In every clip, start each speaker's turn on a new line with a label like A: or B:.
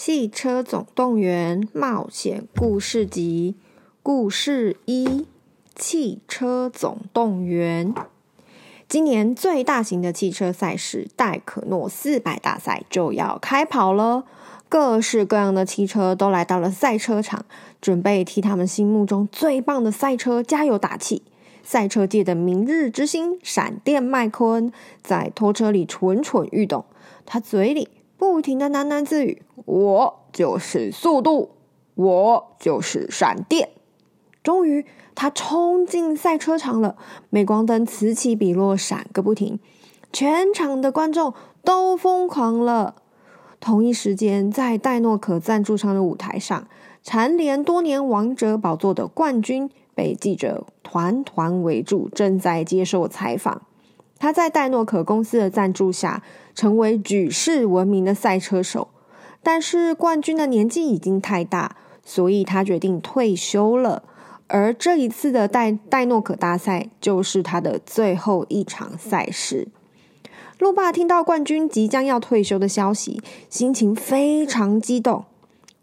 A: 汽车总动员冒险故事集》故事一：汽车总动员。今年最大型的汽车赛事戴可诺四百大赛就要开跑了，各式各样的汽车都来到了赛车场，准备替他们心目中最棒的赛车加油打气。赛车界的明日之星闪电麦昆在拖车里蠢蠢欲动，他嘴里。不停的喃喃自语：“我就是速度，我就是闪电。”终于，他冲进赛车场了。镁光灯此起彼落，闪个不停，全场的观众都疯狂了。同一时间，在戴诺可赞助商的舞台上，蝉联多年王者宝座的冠军被记者团团围住，正在接受采访。他在戴诺可公司的赞助下，成为举世闻名的赛车手。但是冠军的年纪已经太大，所以他决定退休了。而这一次的戴戴诺可大赛就是他的最后一场赛事。路霸听到冠军即将要退休的消息，心情非常激动。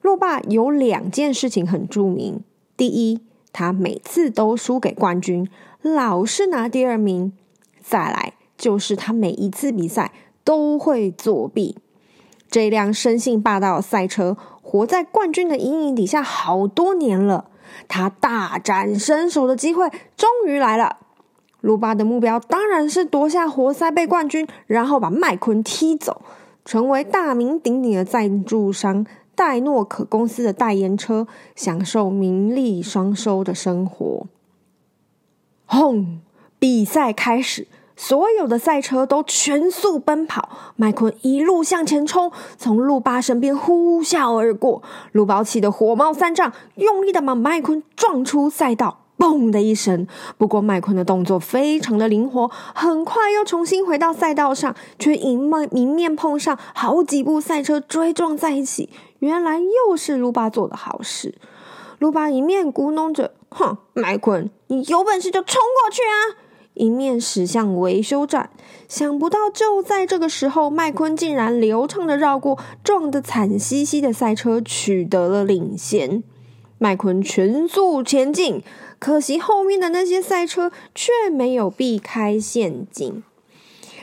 A: 路霸有两件事情很著名：第一，他每次都输给冠军，老是拿第二名。再来就是他每一次比赛都会作弊。这辆生性霸道的赛车活在冠军的阴影底下好多年了，他大展身手的机会终于来了。路巴的目标当然是夺下活塞杯冠军，然后把麦昆踢走，成为大名鼎鼎的赞助商戴诺可公司的代言车，享受名利双收的生活。轰！比赛开始，所有的赛车都全速奔跑。麦昆一路向前冲，从路霸身边呼啸而过。路霸气得火冒三丈，用力的把麦昆撞出赛道，嘣的一声。不过麦昆的动作非常的灵活，很快又重新回到赛道上，却迎面迎面碰上好几部赛车追撞在一起。原来又是路霸做的好事。路霸一面咕哝着：“哼，麦昆，你有本事就冲过去啊！”一面驶向维修站，想不到就在这个时候，麦昆竟然流畅的绕过撞得惨兮兮的赛车，取得了领先。麦昆全速前进，可惜后面的那些赛车却没有避开陷阱。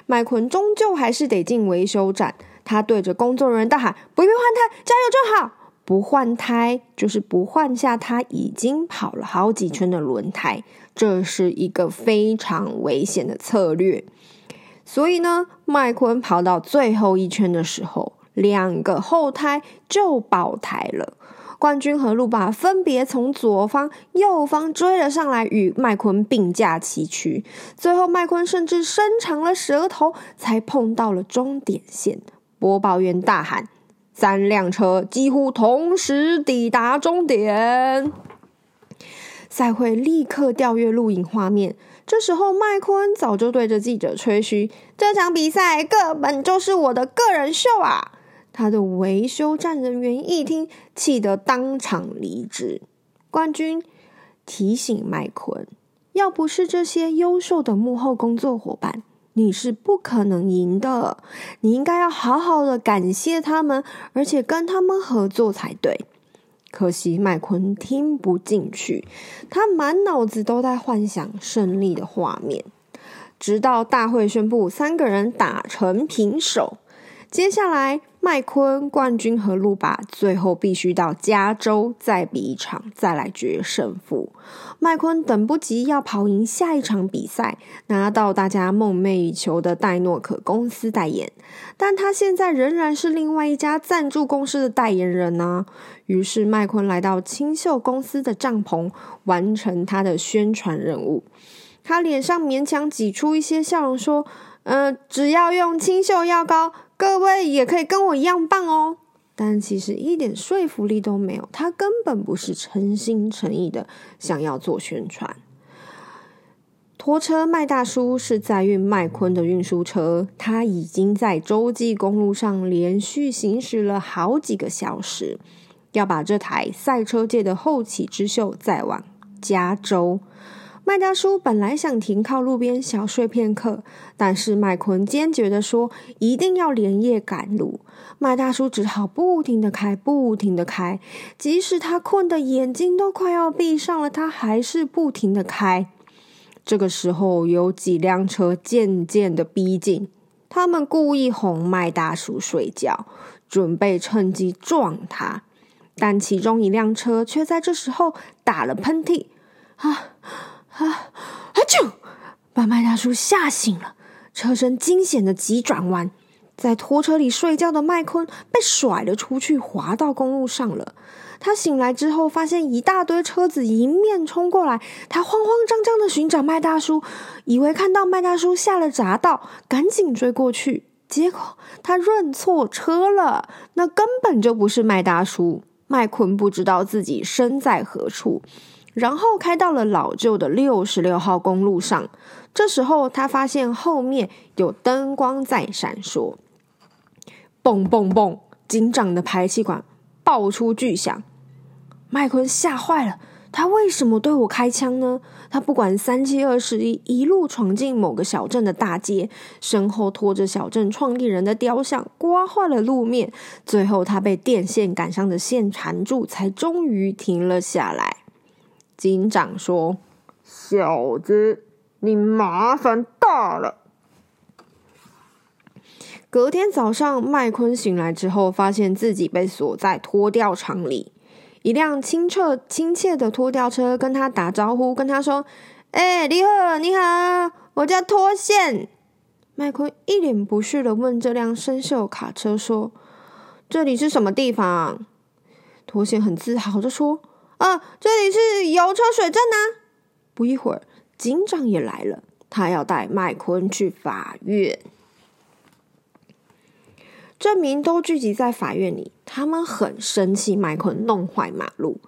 A: 麦昆终究还是得进维修站，他对着工作人员大喊：“不必换胎，加油就好。”不换胎就是不换下他已经跑了好几圈的轮胎，这是一个非常危险的策略。所以呢，麦昆跑到最后一圈的时候，两个后胎就爆胎了。冠军和路霸分别从左方、右方追了上来，与麦昆并驾齐驱。最后，麦昆甚至伸长了舌头，才碰到了终点线。播报员大喊。三辆车几乎同时抵达终点，赛会立刻调阅录影画面。这时候，麦昆早就对着记者吹嘘：“这场比赛根本就是我的个人秀啊！”他的维修站人员一听，气得当场离职。冠军提醒麦昆：“要不是这些优秀的幕后工作伙伴。”你是不可能赢的，你应该要好好的感谢他们，而且跟他们合作才对。可惜麦昆听不进去，他满脑子都在幻想胜利的画面，直到大会宣布三个人打成平手。接下来，麦昆、冠军和路霸最后必须到加州再比一场，再来决胜负。麦昆等不及要跑赢下一场比赛，拿到大家梦寐以求的戴诺可公司代言。但他现在仍然是另外一家赞助公司的代言人呢、于是，麦昆来到清秀公司的帐篷，完成他的宣传任务。他脸上勉强挤出一些笑容，说：“嗯、只要用清秀药膏。”各位也可以跟我一样棒哦！但其实一点说服力都没有。他根本不是诚心诚意的想要做宣传。拖车麦大叔是载运麦昆的运输车，他已经在洲际公路上连续行驶了好几个小时，要把这台赛车界的后起之秀载往加州。麦大叔本来想停靠路边小睡片刻，但是麦昆坚决地说一定要连夜赶路。麦大叔只好不停地开，不停地开，即使他困得眼睛都快要闭上了，他还是不停地开。这个时候，有几辆车渐渐地逼近，他们故意哄麦大叔睡觉，准备趁机撞他。但其中一辆车却在这时候打了喷嚏，啊！啊！啊！啾把麦大叔吓醒了。车身惊险的急转弯，在拖车里睡觉的麦昆被甩了出去，滑到公路上了。他醒来之后，发现一大堆车子迎面冲过来，他慌慌张张的寻找麦大叔，以为看到麦大叔下了匝道，赶紧追过去。结果他认错车了，那根本就不是麦大叔。麦昆不知道自己身在何处。然后开到了老旧的六十六号公路上，这时候他发现后面有灯光在闪烁，嘣嘣嘣，警长的排气管爆出巨响。麦昆吓坏了，他为什么对我开枪呢？他不管三七二十一，一路闯进某个小镇的大街，身后拖着小镇创立人的雕像，刮坏了路面。最后他被电线杆上的线缠住，才终于停了下来。警长说：“小子，你麻烦大了。”隔天早上，麦昆醒来之后，发现自己被锁在拖吊场里。一辆清澈亲切的拖吊车跟他打招呼，跟他说：“哎、你好，你好，我叫拖线。”麦昆一脸不屑的问这辆生锈卡车说：“这里是什么地方？”拖线很自豪的说。啊，这里是油车水镇呐！不一会儿，警长也来了，他要带麦昆去法院。镇民都聚集在法院里，他们很生气，麦昆弄坏马路。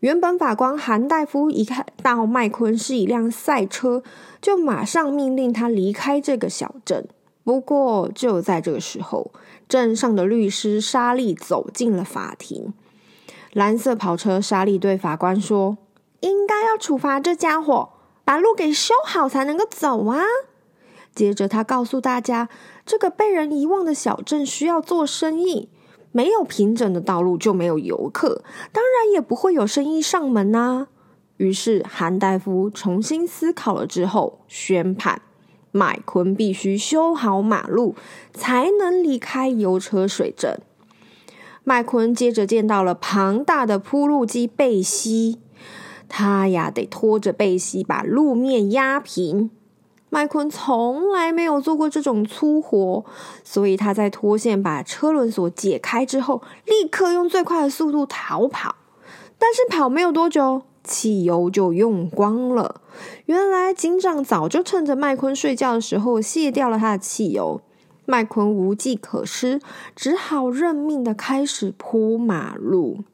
A: 原本法官韩大夫一看到麦昆是一辆赛车，就马上命令他离开这个小镇。不过，就在这个时候，镇上的律师莎莉走进了法庭。蓝色跑车莎莉对法官说：“应该要处罚这家伙，把路给修好才能够走啊。”接着，他告诉大家：“这个被人遗忘的小镇需要做生意，没有平整的道路就没有游客，当然也不会有生意上门啊。”于是，韩大夫重新思考了之后，宣判麦昆必须修好马路，才能离开油车水镇。麦昆接着见到了庞大的铺路机贝西，他呀得拖着贝西把路面压平。麦昆从来没有做过这种粗活，所以他在拖线把车轮锁解开之后，立刻用最快的速度逃跑。但是跑没有多久，汽油就用光了。原来警长早就趁着麦昆睡觉的时候卸掉了他的汽油。麦昆无计可施，只好认命的开始铺马路。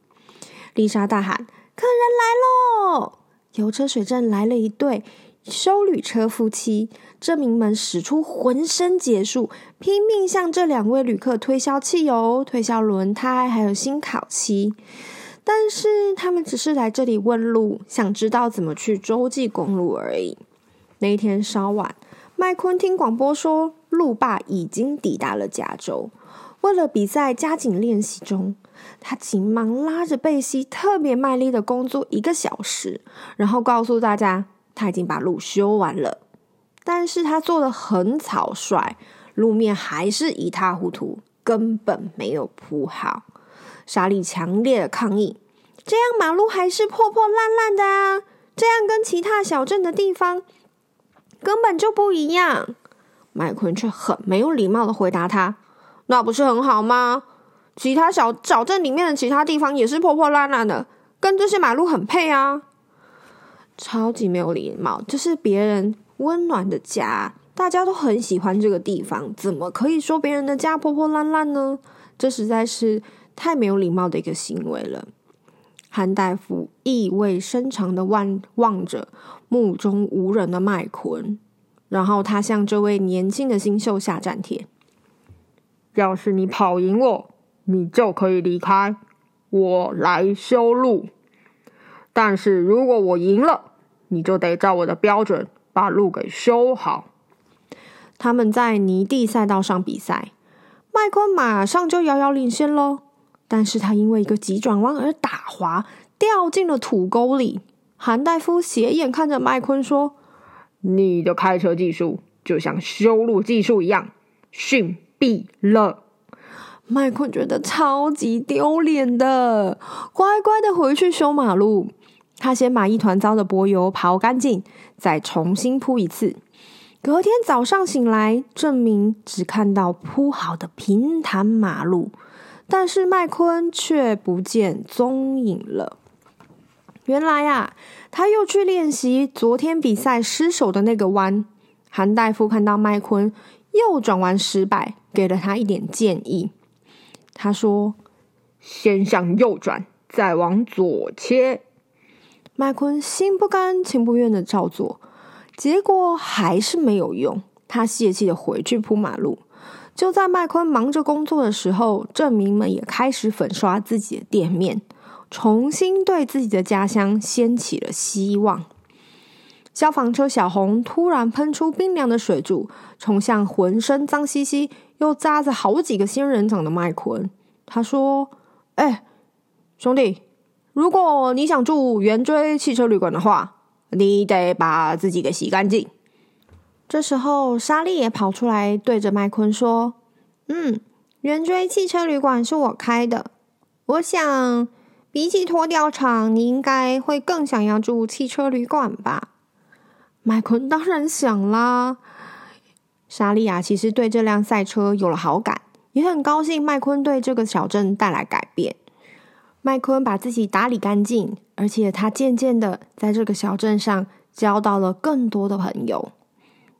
A: 丽莎大喊：“客人来喽！”油车水镇来了一对修旅车夫妻，镇民们使出浑身解数，拼命向这两位旅客推销汽油、推销轮胎，还有新烤漆。但是他们只是来这里问路，想知道怎么去洲际公路而已。那一天稍晚，麦昆听广播说，路霸已经抵达了加州。为了比赛加紧练习中，他急忙拉着贝西，特别卖力的工作一个小时，然后告诉大家他已经把路修完了。但是他做的很草率，路面还是一塌糊涂，根本没有铺好。莎莉强烈的抗议：“这样马路还是破破烂烂的啊！这样跟其他小镇的地方。”根本就不一样，麦昆却很没有礼貌的回答他：“那不是很好吗？其他小小镇里面的其他地方也是破破烂烂的，跟这些马路很配啊！”超级没有礼貌，这是别人温暖的家，大家都很喜欢这个地方，怎么可以说别人的家破破烂烂呢？这实在是太没有礼貌的一个行为了。韩大夫意味深长的望望着目中无人的麦昆，然后他向这位年轻的新秀下战帖：“要是你跑赢我，你就可以离开，我来修路。但是如果我赢了，你就得照我的标准把路给修好。”他们在泥地赛道上比赛，麦昆马上就遥遥领先喽。但是他因为一个急转弯而打滑，掉进了土沟里。韩大夫斜眼看着麦昆说：“你的开车技术就像修路技术一样，逊毙了。”麦昆觉得超级丢脸的，乖乖的回去修马路。他先把一团糟的柏油刨干净，再重新铺一次。隔天早上醒来，证明只看到铺好的平坦马路，但是麦昆却不见踪影了。原来、啊，他又去练习昨天比赛失手的那个弯。韩大夫看到麦昆右转弯失败，给了他一点建议。他说：“先向右转，再往左切。”麦昆心不甘情不愿的照做。结果还是没有用，他泄气的回去铺马路。就在麦昆忙着工作的时候，镇民们也开始粉刷自己的店面，重新对自己的家乡掀起了希望。消防车小红突然喷出冰凉的水柱，冲向浑身脏兮兮又扎着好几个仙人掌的麦昆。他说：“哎，兄弟，如果你想住圆锥汽车旅馆的话。”你得把自己给洗干净。这时候，莎莉也跑出来，对着麦昆说：“嗯，圆锥汽车旅馆是我开的。我想，比起拖吊场，你应该会更想要住汽车旅馆吧？”麦昆当然想啦。莎莉亚其实对这辆赛车有了好感，也很高兴麦昆对这个小镇带来改变。麦昆把自己打理干净，而且他渐渐的在这个小镇上交到了更多的朋友。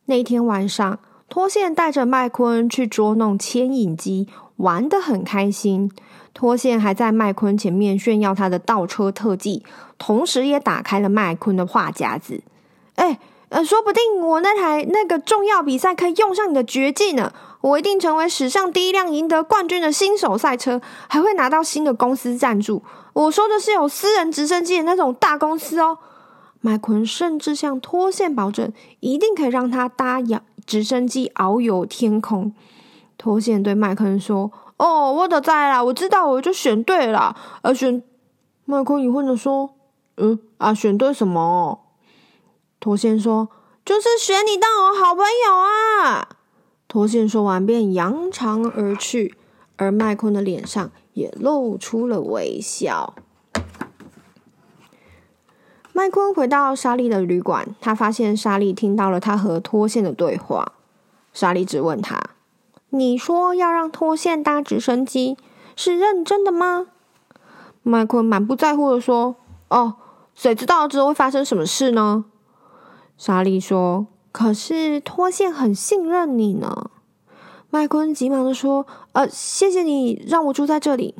A: 那天晚上，托线带着麦昆去捉弄牵引机，玩得很开心。脱线还在麦昆前面炫耀他的倒车特技，同时也打开了麦昆的话匣子。哎。呃，说不定我那台那个重要比赛可以用上你的绝技呢！我一定成为史上第一辆赢得冠军的新手赛车，还会拿到新的公司赞助。我说的是有私人直升机的那种大公司哦。麦昆甚至向脱线保证，一定可以让他搭遥直升机遨游天空。脱线对麦昆说：“哦，我都在啦，我知道，我就选对了。而选麦昆疑惑的说：“嗯啊，选对什么？”脱线说：“就是选你当我好朋友啊！”脱线说完便扬长而去，而麦昆的脸上也露出了微笑。麦昆回到莎莉的旅馆，他发现莎莉听到了他和脱线的对话。莎莉质问他：“你说要让脱线搭直升机，是认真的吗？”麦昆满不在乎的说：“哦，谁知道之后会发生什么事呢？”莎莉说：“可是脱线很信任你呢。”麦昆急忙的说：“呃，谢谢你让我住在这里。”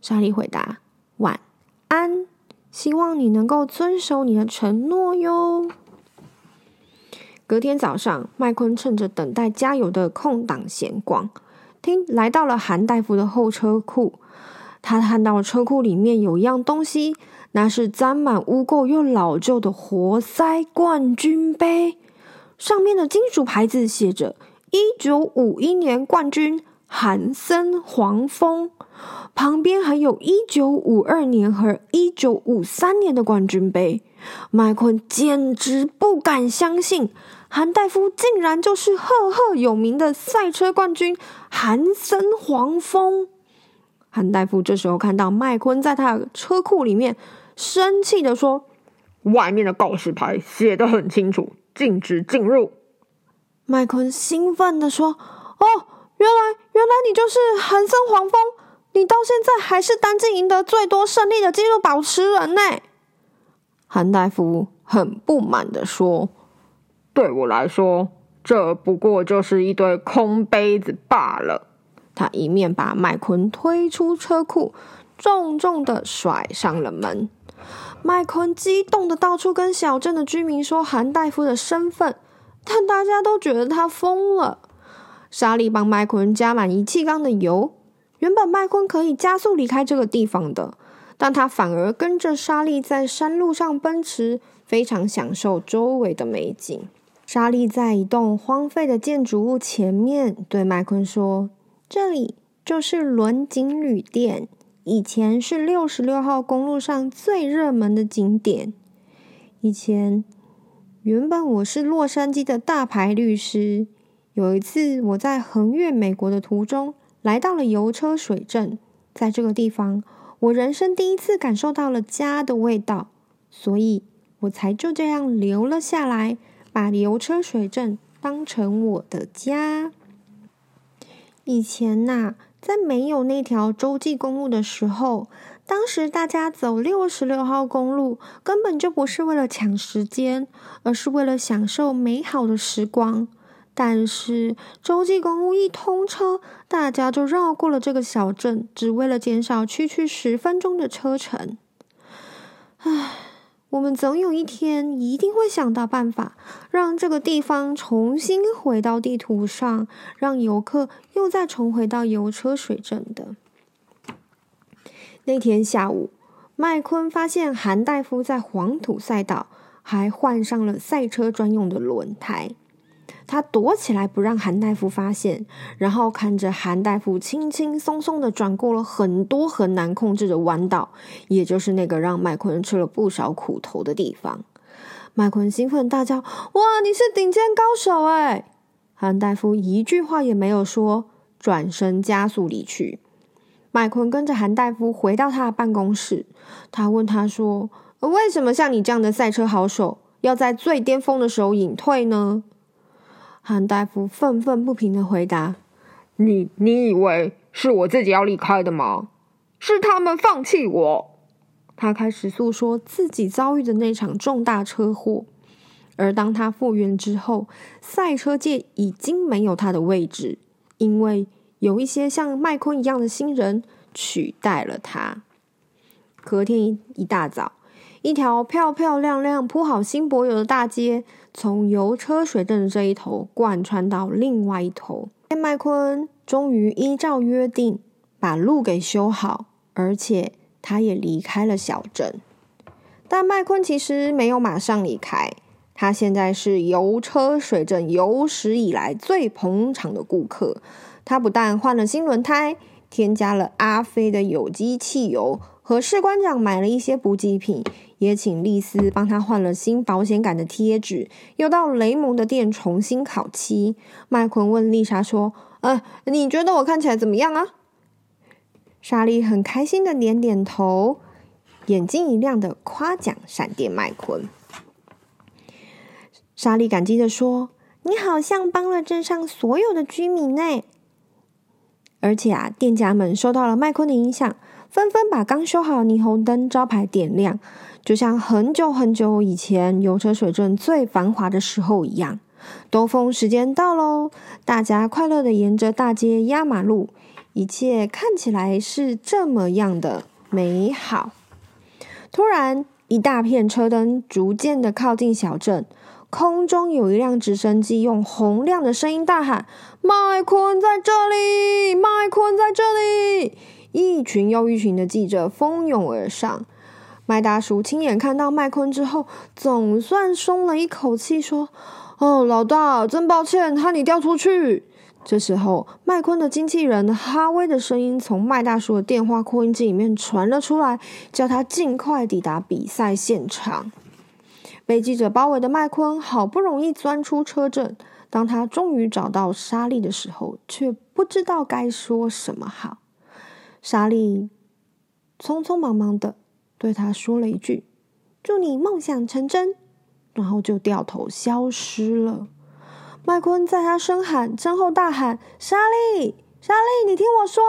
A: 莎莉回答：“晚安，希望你能够遵守你的承诺哟。”隔天早上，麦昆趁着等待加油的空档闲逛，听来到了韩大夫的后车库。他看到车库里面有一样东西。那是沾满污垢又老旧的活塞冠军杯，上面的金属牌子写着“一九五一年冠军韩森黄蜂”，旁边还有一九五二年和一九五三年的冠军杯。麦昆简直不敢相信，韩大夫竟然就是赫赫有名的赛车冠军韩森黄蜂。韩大夫这时候看到麦昆在他的车库里面。生气地说：“外面的告示牌写得很清楚，禁止进入。”麦昆兴奋地说：“哦，原来原来你就是韩森黄蜂，你到现在还是单季赢得最多胜利的纪录保持人呢。”韩大夫很不满地说：“对我来说，这不过就是一堆空杯子罢了。他一面把麦昆推出车库，重重的甩上了门。麦昆激动的到处跟小镇的居民说韩大夫的身份，但大家都觉得他疯了。莎莉帮麦昆加满仪器缸的油，原本麦昆可以加速离开这个地方的，但他反而跟着莎莉在山路上奔驰，非常享受周围的美景。莎莉在一栋荒废的建筑物前面对麦昆说：“这里就是轮景旅店。”以前是六十六号公路上最热门的景点。以前，原本我是洛杉矶的大牌律师。有一次，我在横越美国的途中，来到了油车水镇。在这个地方，我人生第一次感受到了家的味道，所以我才就这样留了下来，把油车水镇当成我的家。以前呐、啊。在没有那条洲际公路的时候，当时大家走六十六号公路，根本就不是为了抢时间，而是为了享受美好的时光。但是洲际公路一通车，大家就绕过了这个小镇，只为了减少区区十分钟的车程。唉。我们总有一天一定会想到办法，让这个地方重新回到地图上，让游客又再重回到油车水镇的。那天下午，麦昆发现韩大夫在黄土赛道还换上了赛车专用的轮胎。他躲起来不让韩大夫发现，然后看着韩大夫轻轻松松的转过了很多很难控制的弯道，也就是那个让麦昆吃了不少苦头的地方。麦昆兴奋大叫：“哇，你是顶尖高手哎！”韩大夫一句话也没有说，转身加速离去。麦昆跟着韩大夫回到他的办公室，他问他说：“为什么像你这样的赛车好手，要在最巅峰的时候隐退呢？”韩大夫愤愤不平的回答：“你你以为是我自己要离开的吗？是他们放弃我。”他开始诉说自己遭遇的那场重大车祸，而当他复原之后，赛车界已经没有他的位置，因为有一些像麦昆一样的新人取代了他。隔天一大早。一条漂漂亮亮、铺好新柏油的大街，从油车水镇的这一头贯穿到另外一头。麦昆终于依照约定把路给修好，而且他也离开了小镇。但麦昆其实没有马上离开，他现在是油车水镇有史以来最捧场的顾客。他不但换了新轮胎，添加了阿飞的有机汽油。和士官长买了一些补给品，也请丽丝帮他换了新保险杆的贴纸，又到雷蒙的店重新烤漆。麦昆问丽莎说：“呃，你觉得我看起来怎么样啊？”莎莉很开心的点点头，眼睛一亮的夸奖闪电麦昆。莎莉感激的说：“你好像帮了镇上所有的居民呢。”而且啊，店家们受到了麦昆的影响。纷纷把刚修好的霓虹灯招牌点亮，就像很久很久以前油车水镇最繁华的时候一样。兜风时间到喽，大家快乐的沿着大街压马路，一切看起来是这么样的美好。突然，一大片车灯逐渐的靠近小镇，空中有一辆直升机用洪亮的声音大喊：“麦昆在这里，麦昆在这里。”一群又一群的记者蜂拥而上，麦大叔亲眼看到麦昆之后，总算松了一口气，说：“哦，老大，真抱歉，害你掉出去。”这时候，麦昆的经纪人哈威的声音从麦大叔的电话扩音机里面传了出来，叫他尽快抵达比赛现场。被记者包围的麦昆好不容易钻出车阵，当他终于找到莎莉的时候，却不知道该说什么好。莎莉匆匆忙忙的对他说了一句：“祝你梦想成真。”然后就掉头消失了。麦昆在他身喊身后大喊：“莎莉，莎莉，你听我说！”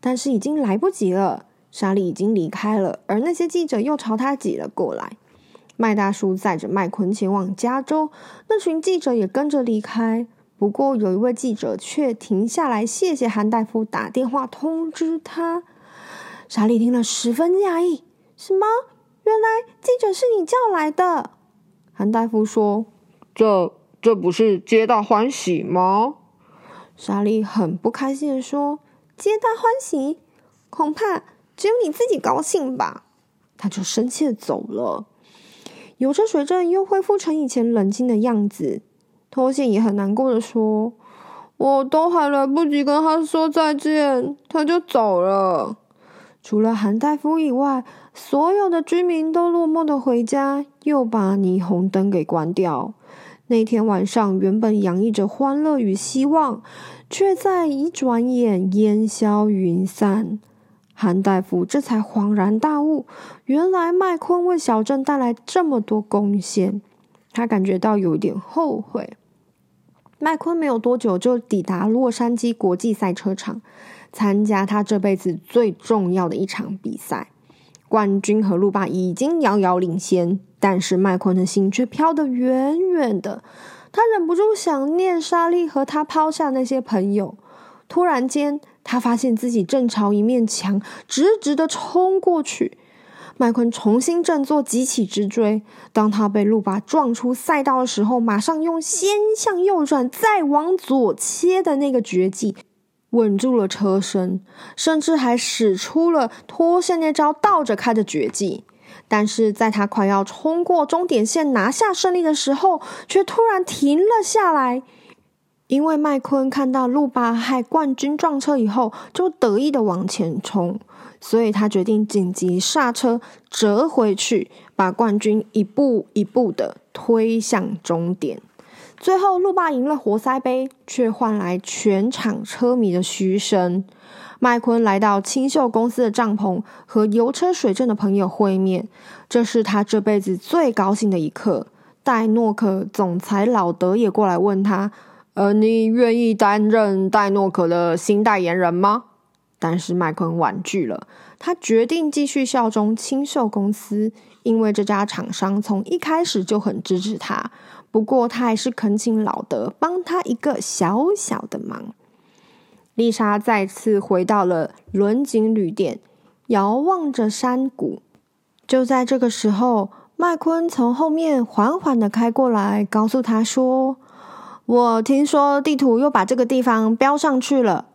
A: 但是已经来不及了，莎莉已经离开了，而那些记者又朝他挤了过来。麦大叔载着麦昆前往加州，那群记者也跟着离开。不过有一位记者却停下来，谢谢韩大夫打电话通知他。莎莉听了十分讶异：“什么？原来记者是你叫来的？”韩大夫说：“
B: 这这不是皆大欢喜吗？”
A: 莎莉很不开心的说：“皆大欢喜？恐怕只有你自己高兴吧。”他就生气的走了。有车水镇又恢复成以前冷静的样子。脱线也很难过的说：“我都还来不及跟他说再见，他就走了。”除了韩大夫以外，所有的居民都落寞的回家，又把霓虹灯给关掉。那天晚上，原本洋溢着欢乐与希望，却在一转眼烟消云散。韩大夫这才恍然大悟，原来麦昆为小镇带来这么多贡献，他感觉到有一点后悔。麦昆没有多久就抵达洛杉矶国际赛车场，参加他这辈子最重要的一场比赛。冠军和路霸已经遥遥领先，但是麦昆的心却飘得远远的。他忍不住想念莎莉和他抛下那些朋友。突然间，他发现自己正朝一面墙直直的冲过去。麦昆重新振作，急起直追。当他被路霸撞出赛道的时候，马上用先向右转，再往左切的那个绝技，稳住了车身，甚至还使出了脱线那招倒着开的绝技。但是在他快要冲过终点线拿下胜利的时候，却突然停了下来，因为麦昆看到路霸害冠军撞车以后，就得意的往前冲。所以他决定紧急刹车，折回去，把冠军一步一步的推向终点。最后，路霸赢了活塞杯，却换来全场车迷的嘘声。麦昆来到清秀公司的帐篷，和油车水镇的朋友会面，这是他这辈子最高兴的一刻。戴诺可总裁老德也过来问他：“呃，你愿意担任戴诺可的新代言人吗？”但是麦昆婉拒了，他决定继续效忠清秀公司，因为这家厂商从一开始就很支持他。不过他还是恳请老德帮他一个小小的忙。丽莎再次回到了轮景旅店，遥望着山谷。就在这个时候，麦昆从后面缓缓的开过来，告诉他说：“我听说地图又把这个地方标上去了。”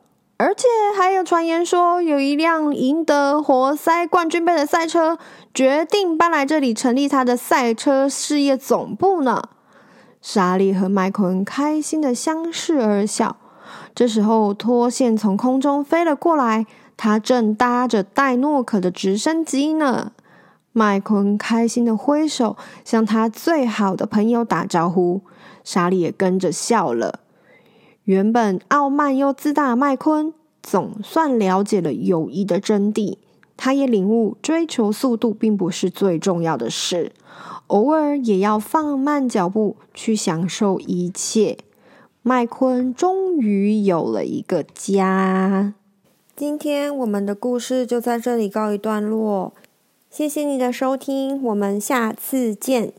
A: 而且还有传言说，有一辆赢得活塞冠军杯的赛车决定搬来这里成立他的赛车事业总部呢。莎莉和麦昆开心的相视而笑。这时候，脱线从空中飞了过来，他正搭着戴诺可的直升机呢。麦昆开心的挥手，向他最好的朋友打招呼。莎莉也跟着笑了。原本傲慢又自大的麦昆总算了解了友谊的真谛他也领悟追求速度并不是最重要的事偶尔也要放慢脚步去享受一切。麦昆终于有了一个家。今天我们的故事就在这里告一段落谢谢你的收听我们下次见。